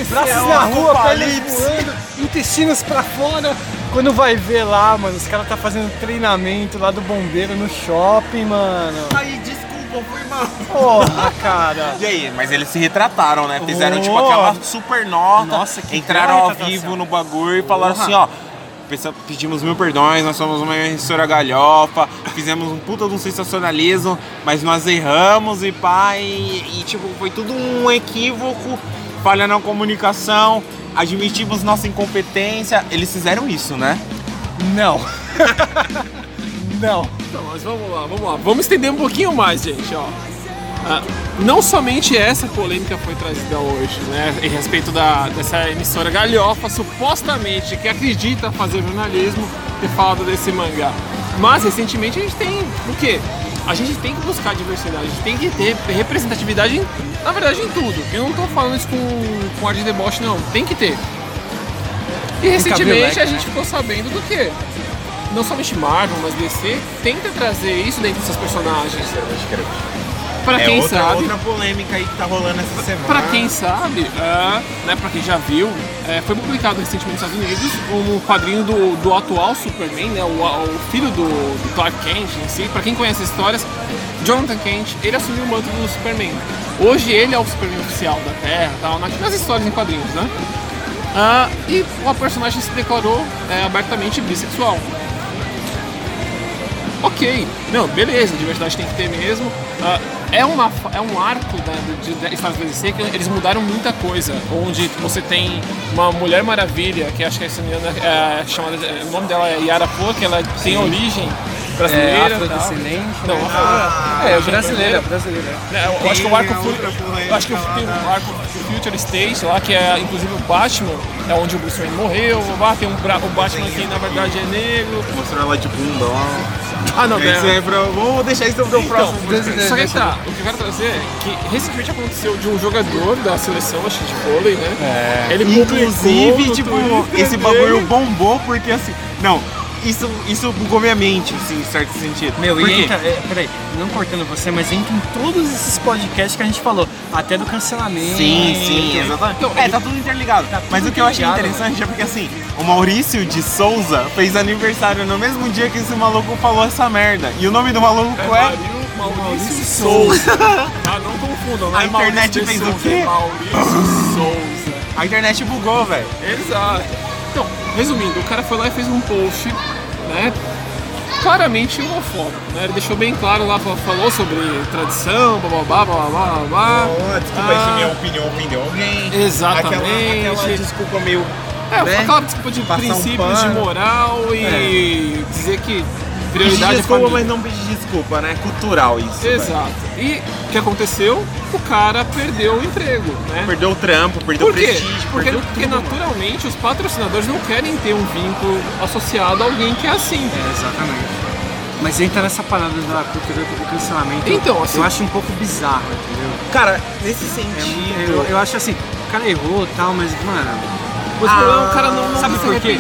braços é na rua, apocalipse. voando, intestinos pra fora. Quando vai ver lá, mano, os caras tá fazendo treinamento lá do bombeiro no shopping, mano. Ai, desculpa, foi mal. Porra, cara. E aí, mas eles se retrataram, né? Fizeram Oh. tipo aquela super nota. Nossa, que entraram ao vivo no bagulho e falaram assim, ó. Pedimos mil perdões, nós somos uma emissora galhofa, fizemos um puta de um sensacionalismo, mas nós erramos e pá, e, e, tipo, foi tudo um equívoco, falha na comunicação, admitimos nossa incompetência. Eles fizeram isso, né? Não. Não. Então, mas vamos lá, vamos lá. Vamos estender um pouquinho mais, gente, ó. Ah, não somente essa polêmica foi trazida hoje, né, em respeito da, dessa emissora galhofa, supostamente, que acredita fazer jornalismo, ter falado desse mangá. Mas, recentemente, a gente tem o quê? A gente tem que buscar diversidade, a gente tem que ter representatividade, em, na verdade, em tudo. Eu não tô falando isso com, com ar de deboche, não. Tem que ter. E recentemente a gente ficou sabendo do quê? Não somente Marvel, mas DC tenta trazer isso dentro desses personagens. Pra é quem outra, sabe, outra polêmica aí que tá rolando essa semana. pra quem sabe, é, né, pra quem já viu, é, foi publicado recentemente nos Estados Unidos um quadrinho do, do atual Superman, né, o, o filho do, do Clark Kent em si. Pra quem conhece as histórias, Jonathan Kent, ele assumiu o manto do Superman. Hoje ele é o Superman oficial da Terra, tal, na- nas histórias em quadrinhos, né? Ah, e o personagem se declarou é, abertamente bissexual. Ok. Não, beleza, diversidade tem que ter mesmo. Ah, é, uma, é um arco né, de, de da DC que eles mudaram muita coisa. Onde você tem uma Mulher Maravilha, que acho que essa menina é chamada. O nome dela é Yara Poe, que ela tem origem brasileira. É, tal. afrodescendente. Não, né? afro- é, brasileira, brasileira. É, eu acho que o arco eu acho que tem um arco Future State lá, que é inclusive o Batman, é onde o Bruce Wayne morreu, lá tem um o Batman que na verdade é negro. Mostrou ela de bunda lá. Ah não, Isso né? é pra... Vamos deixar isso pro próximo. Então, só que tá, o que eu quero trazer é que recentemente aconteceu de um jogador da seleção, acho que de vôlei, né? É. Ele Inclusive, tipo, Twitter esse dele- bagulho bombou porque assim. Não, isso, isso bugou minha mente, assim, em certo sentido. Meu, Por e entra, é, peraí, não cortando você, mas entra em todos esses podcasts que a gente falou, até do cancelamento. Sim, sim, exatamente. Então, é, tá tudo interligado. Tá tudo Mas o que eu achei interligado, interessante é porque assim, o Maurício de Souza fez aniversário no mesmo dia que esse maluco falou essa merda. E o nome do maluco É é. Maurício, Maurício Souza. ah, não confundam, não A é Maurício internet de fez o Souza, quê? é Maurício Souza. A internet bugou, velho. Exato. Então, resumindo, o cara foi lá e fez um post, né? Claramente homofóbico, né? Ele deixou bem claro lá, falou sobre tradição, blá blá blá blá blá blá. desculpa Ah. se minha opinião ofendeu alguém. Exatamente. Aquela, aquela desculpa meio. É, né? aquela desculpa de Passar um princípios de pano. moral e dizer que prioridade é desculpa, mas não pedir desculpa, né? Cultural isso. velho. Exato. E o que aconteceu? O cara perdeu o emprego, né? Perdeu o trampo, perdeu Por o quê? prestígio, Porque, perdeu porque tudo. mano. naturalmente os patrocinadores não querem ter um vínculo associado a alguém que é assim. É, exatamente. Mas entra nessa parada da cultura do cancelamento. Então, assim- eu acho um pouco bizarro, entendeu? Cara, nesse É, sentido. eu, eu acho assim, o cara errou e tal, mas, mano. Mas o problema é o cara não, não Sabe por quê?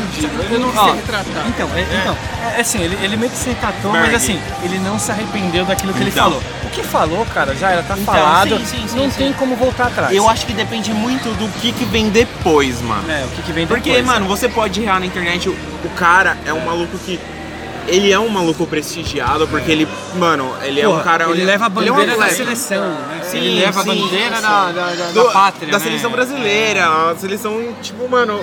ele não Ó, quis se retratar. Então, é, então, é assim, ele, ele meio que se retratou, Berg. mas assim, ele não se arrependeu daquilo que ele Então. falou. O que falou, cara, já era, tá Então, falado, sim, sim, sim, não sim. tem como voltar atrás. Eu acho que depende muito do que, que vem depois, mano. É, o que, que vem depois. Porque, mano, você pode errar na internet, o, o cara é um maluco que. Ele é um maluco prestigiado, porque ele, mano, ele é um Porra, cara. ele leva a ele é um bandeira da seleção, né? Sim, ele leva sim, a bandeira sim. da, da, da, Do- da pátria, da né? seleção brasileira, a seleção, tipo, mano.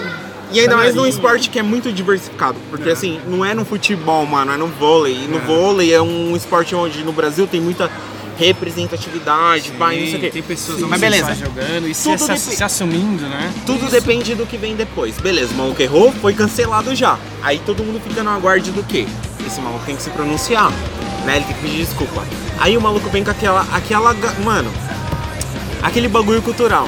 E ainda mais num esporte que é muito diversificado. Porque É. assim, não é no futebol, mano, é no vôlei. E no É. vôlei é um esporte onde no Brasil tem muita representatividade, pai, não sei o quê. Tem pessoas Mas beleza. jogando e se, Tudo se, depe- se assumindo, né? Tudo depende do que vem depois. Beleza, o maluco errou, foi cancelado já. Aí todo mundo fica no aguarde do quê? Esse maluco tem que se pronunciar, né? Ele tem que pedir desculpa. Aí o maluco vem com aquela. aquela. Mano, aquele bagulho cultural.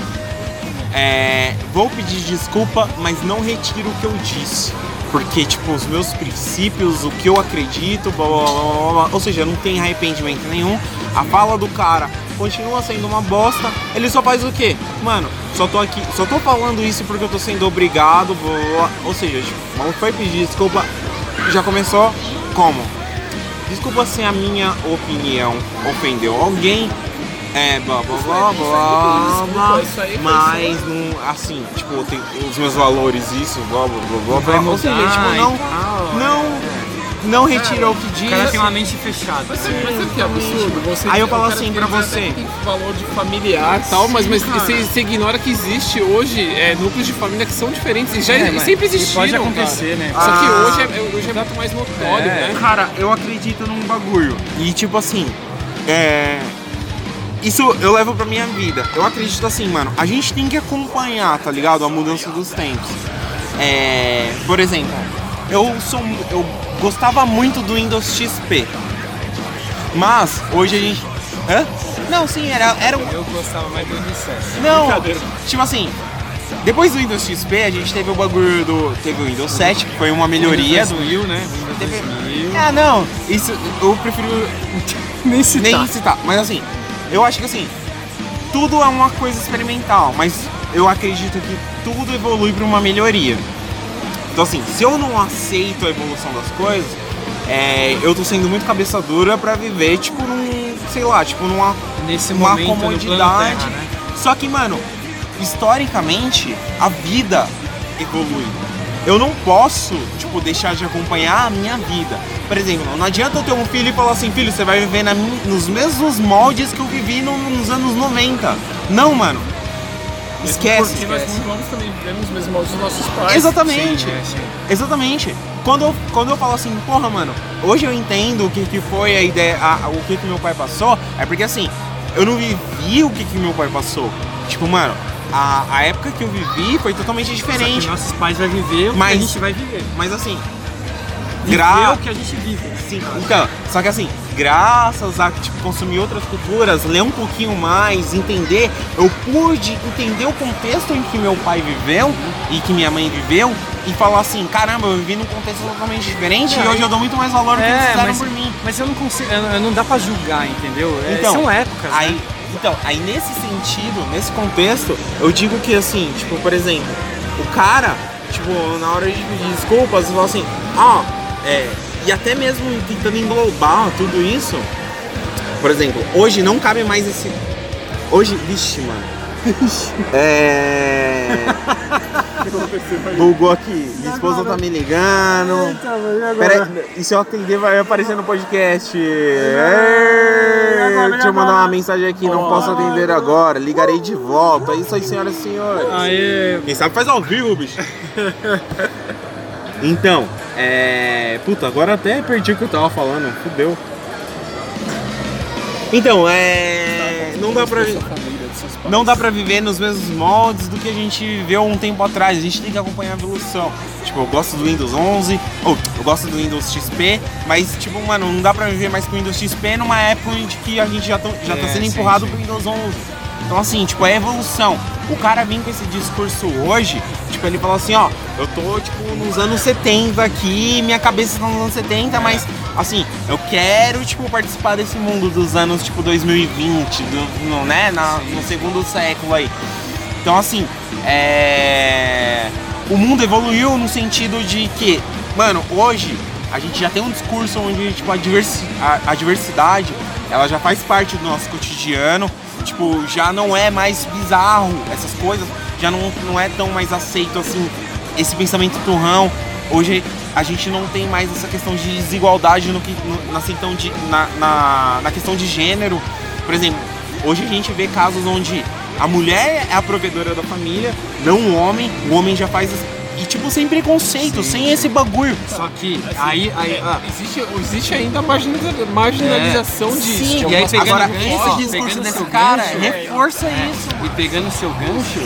É. Vou pedir desculpa, mas não retiro o que eu disse. Porque, tipo, os meus princípios, o que eu acredito, blá blá blá, blá, ou seja, não tem arrependimento nenhum. A fala do cara continua sendo uma bosta. Ele só faz o quê? Mano, só tô aqui, só tô falando isso porque eu tô sendo obrigado, blá, blá, blá. Ou seja, tipo, o maluco foi pedir desculpa. Já começou como? Desculpa se a minha opinião ofendeu alguém. É, blá blá blá blá blá, mas não, assim, tipo, tem os meus valores, isso, blá blá blá blá. Ou seja, tipo, e não, não, não retira o que O diz. cara tem uma mente fechada. Mas sabe, mas sabe que é absurdo? Você, Aí eu o falo cara assim pra o cara você. Tem valor de familiar e tal, mas, mas você, você ignora que existe hoje é, núcleos de família que são diferentes e já É, e sempre existiram. pode cara. acontecer, né? Só que Ah. hoje é, hoje é muito mais notório, É. né? Cara, eu acredito num bagulho. E tipo assim, é. Isso eu levo pra minha vida. Eu acredito assim, mano, a gente tem que acompanhar, tá ligado? A mudança dos tempos. É. Por exemplo, eu sou. Eu gostava muito do Windows XP. Mas hoje a gente. Hã? Não, sim, era, era um. Eu gostava mais do Unicef. Não, tipo assim, depois do Windows XP a gente teve o bagulho do. Teve o Windows 7, que foi uma melhoria do. 2000, né? Windows Teve- 2000. Ah, não, isso eu prefiro Nem citar. nem citar. Mas assim, eu acho que assim, tudo é uma coisa experimental, mas eu acredito que tudo evolui para uma melhoria. Então assim, se eu não aceito a evolução das coisas, é, eu tô sendo muito cabeça dura pra viver, tipo, num, sei lá, tipo, numa Nesse uma momento comodidade. Terra, né? Só que, mano, historicamente, a vida evolui. Eu não posso, tipo, deixar de acompanhar a minha vida. Por exemplo, não adianta eu ter um filho e falar assim, filho, você vai viver na nos mesmos moldes que eu vivi no- nos anos 90. Não, mano. Esquece, Porque nós vamos também viver nos mesmos moldes dos nossos pais. Exatamente. Sim, é, sim. Exatamente. Quando eu, quando eu falo assim, porra, mano, hoje eu entendo o que, que foi a ideia, a- o que, que meu pai passou, é porque assim, eu não vivi o que, que meu pai passou. Tipo, mano, a, a época que eu vivi foi totalmente Só que diferente. nossos pais vão viver o que Mas- a gente vai viver. Mas assim, gra... o que a gente vive. Sim, então, só que assim, graças a tipo, consumir outras culturas, ler um pouquinho mais, entender, eu pude entender o contexto em que meu pai viveu e que minha mãe viveu e falar assim, caramba, eu vivi num contexto totalmente diferente e hoje eu dou muito mais valor ao que eles É, fizeram mas, por mim. mas eu não consigo, eu não- dá pra julgar, entendeu? É, Então, são épocas, Aí, né? então, aí nesse sentido, nesse contexto, eu digo que assim, tipo, por exemplo, o cara, tipo, na hora de pedir desculpas, fala assim, ó, é, e até mesmo tentando englobar tudo isso, por exemplo, hoje não cabe mais esse. Hoje, vixe, mano. É. Bugou aqui. Minha esposa tá me ligando. Pera aí, e se eu atender vai aparecer no podcast. É, Deixa eu mandar uma mensagem aqui, não posso atender agora. Ligarei de volta. É isso aí, senhoras e senhores. Aê, Quem sabe faz ao vivo, bicho. Então, é. Puta, agora até perdi o que eu tava falando. Fudeu. Então, é. Não dá pra. Não dá pra viver nos mesmos moldes do que a gente viveu um tempo atrás. A gente tem que acompanhar a evolução. Tipo, eu gosto do Windows 11, ou eu gosto do Windows XP, mas, tipo, mano, não dá pra viver mais com o Windows XP numa época onde que a gente já, tá- já tá É, sendo sim, empurrado sim. pro Windows 11. Então, assim, tipo, é evolução. O cara vir com esse discurso hoje, tipo, ele falou assim, ó, eu tô, tipo, nos anos 70 aqui, minha cabeça tá nos anos 70, mas, assim, eu quero, tipo, participar desse mundo dos anos, tipo, 2020, do, no, né, na- no segundo século aí. Então, assim, é... O mundo evoluiu no sentido de que, mano, hoje a gente já tem um discurso onde, tipo, a, diversi a, a diversidade, ela já faz parte do nosso cotidiano. Tipo, já não é mais bizarro essas coisas, já não, não é tão mais aceito, assim, esse pensamento turrão. Hoje a gente não tem mais essa questão de desigualdade no que, no- na, questão de, na, na, na questão de gênero. Por exemplo, hoje a gente vê casos onde a mulher é a provedora da família, não o homem, o homem já faz. E tipo, sem preconceito, sem esse bagulho. Só que aí, aí ah, Existe, existe ainda a marginaliza- marginalização disso. Sim, e aí pegando Agora, gancho, esse pegando desse cara gancho, reforça é, isso. E pegando seu gancho,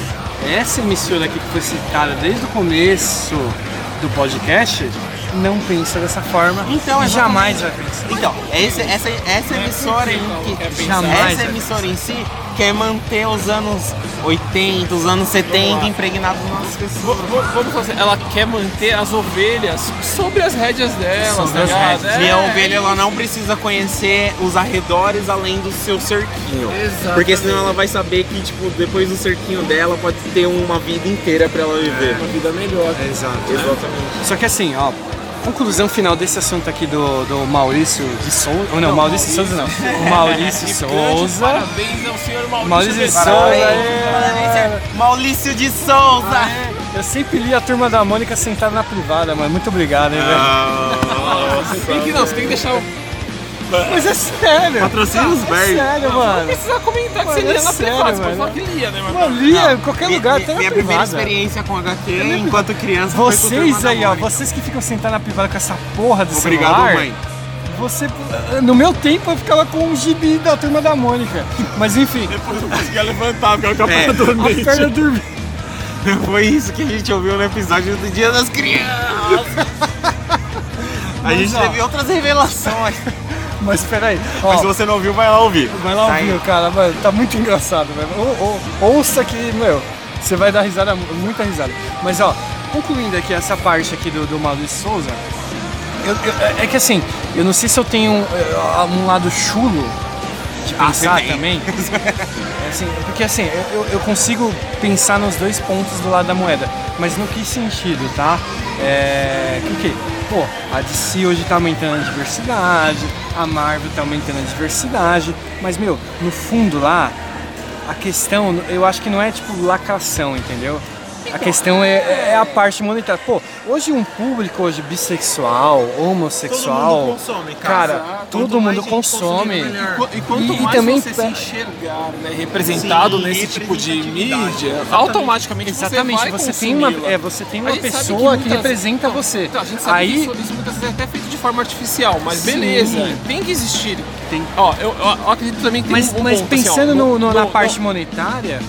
essa emissora aqui que foi citada desde o começo do podcast não pensa dessa forma Então, exatamente. jamais vai pensar. Então, esse, essa, essa emissora em que. Jamais Essa emissora em si quer manter os anos 80, os anos 70 impregnados nas pessoas. v- Vamos fazer, ela quer manter as ovelhas sobre as rédeas delas, Sobre tá as rédeas. E a É, ovelha ela não precisa conhecer os arredores além do seu cerquinho. Exatamente. Porque senão ela vai saber que, tipo, depois do cerquinho dela pode ter uma vida inteira pra ela viver. uma vida melhor. Exato. Exatamente. Só que assim, ó, conclusão final desse assunto aqui do, do Maurício de Souza. Ou não, Maurício, de Souza não. O Maurício E Souza. Parabéns ao senhor Maurício, Maurício de Souza. Parabéns, é. parabéns, Maurício de Souza! Eu sempre li a turma da Mônica sentada na privada, mano. Muito obrigado, hein, velho. Ah, tem que não, você tem que deixar o. Mas é sério. Patrocina os É Berg. sério, Não mano. precisa comentar que Mano, você lia é na sério, privada, você pode mano. falar que lia, né? Mano, lia em qualquer Minha- lugar, até na minha primeira privada. experiência com HQ enquanto criança o Vocês aí, ó, vocês que ficam sentados na privada com essa porra do Obrigado, celular. mãe. Você, no meu tempo eu ficava com um gibi da turma da Mônica. Mas enfim, depois não conseguia levantar, porque eu tava É. a perna dormia. Foi isso que a gente ouviu no episódio do Dia das Crianças. A gente ó. teve outras revelações. Mas peraí, ó, Mas se você não ouviu, vai lá ouvir. vai lá Tá ouvir, cara, mano, tá muito engraçado, velho. Ou- ou- ouça que, meu, você vai dar risada, muita risada. Mas ó, concluindo aqui essa parte aqui do, do Maurício Souza, eu- eu- é que assim, eu não sei se eu tenho eh, um lado chulo de Ah, pensar tem. também. É assim, porque assim, eu, eu- consigo pensar nos dois pontos do lado da moeda. Mas no que sentido, tá? É. Que o quê? Pô, a DC hoje tá aumentando a diversidade, a Marvel tá aumentando a diversidade, mas meu, no fundo lá, a questão, eu acho que não é tipo lacração, entendeu? A questão é, é a parte monetária. Pô, hoje um público hoje bissexual, homossexual, Todo mundo consome, cara. cara, todo mundo consome. E, e quanto E- mais também você se enxergar né, representado Sim, nesse tipo de mídia, Exatamente. automaticamente Exatamente, você vai você tem uma, é, você tem uma pessoa que, muitas- representa Não, você. Então, a gente sabe Aí, que isso, isso muitas vezes é até feito de forma artificial, mas Sim. beleza, tem que existir. Tem. Ó, eu, eu- eu acredito também que tem mas, um, um mas ponto, assim, ó, pensando no- no- na no- parte monetária,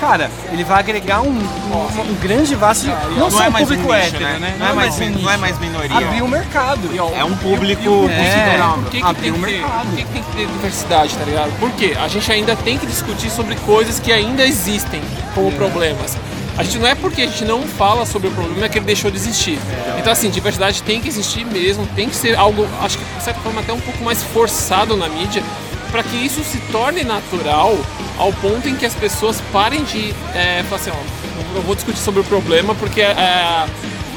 cara, ele vai agregar um, um, um grande vasto de. Não, Não só é um mais um público nicho, hétero, né? né? Não é mais, um min- não é mais minoria. Abrir o mercado. E, ó, É um público considerável. Por que, que Abrir tem o que ter, mercado. por que, que tem que ter diversidade, tá ligado? Porque a gente ainda tem que discutir sobre coisas que ainda existem como problemas. A gente não é porque a gente não fala sobre o problema que ele deixou de existir. Então assim, diversidade tem que existir mesmo, tem que ser algo, acho que de certa forma até um pouco mais forçado na mídia, para que isso se torne natural ao ponto em que as pessoas parem de é, falar assim, ó, não- não vou discutir sobre o problema porque é,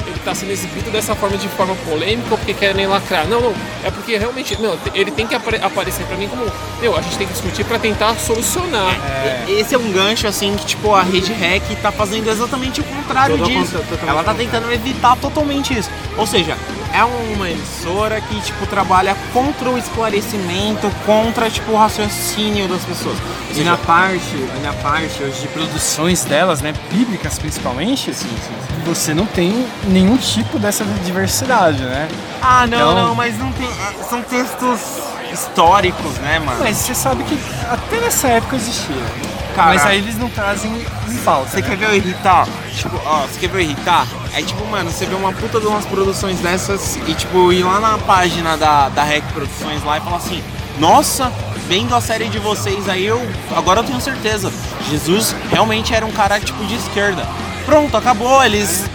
ele está sendo exibido dessa forma de forma polêmica ou porque querem lacrar. Não, não. É porque realmente, não, ele tem que apare- aparecer pra mim como, meu, a gente tem que discutir pra tentar solucionar. Esse é um gancho assim que tipo a Rede Hack tá fazendo exatamente o contrário Todo disso. Ela tá contrário. tentando evitar totalmente isso. Ou seja, é uma emissora que tipo trabalha contra o esclarecimento, contra tipo o raciocínio das pessoas. E na parte, na parte hoje de produções delas, né, bíblicas principalmente, você não tem nenhum tipo dessa diversidade, né? ah, não, Então- não, mas não tem. São textos históricos, né, mano? Mas você sabe que até nessa época existia. Cara, Mas aí eles não trazem em pauta. Você né? quer ver eu irritar? Tipo, ó, você quer ver eu irritar? É tipo, mano, você vê uma puta de umas produções dessas e tipo, ir lá na página da, da Rec Produções lá e falar assim, nossa, vendo a série de vocês aí, eu agora eu tenho certeza. Jesus realmente era um cara tipo de esquerda. Pronto, acabou, eles.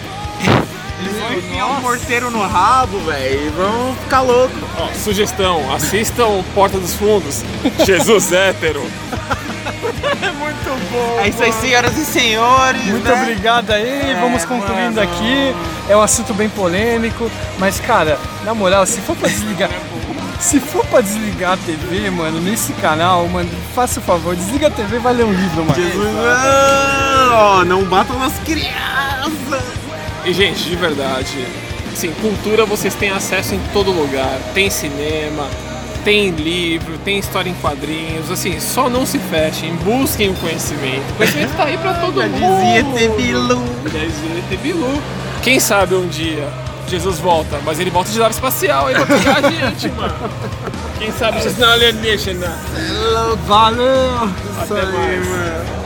Eles vão enfiar um morteiro no rabo, velho, e vão ficar loucos. Ó, sugestão, assistam Porta dos Fundos. Jesus hétero. É isso aí, senhoras e senhores. Muito né? obrigado aí, vamos concluindo mano. aqui. É um assunto bem polêmico, mas cara, na moral, se for pra desligar. Se for pra desligar a TV, mano, nesse canal, mano, faça o favor, desliga a TV e vai ler um livro, mano. Jesus, não, ó, não batam nas crianças. E, gente, de verdade, assim, cultura vocês têm acesso em todo lugar. Tem cinema, tem livro, tem história em quadrinhos. Assim, só não se fechem, busquem o conhecimento. O conhecimento tá aí pra todo Já mundo. dizia Tebilu. Já dizia Tebilu. Quem sabe um dia Jesus volta, mas ele volta de nave espacial aí pra pegar a gente, mano. Quem sabe Jesus não é alienígena. Valeu! Até mais. mano.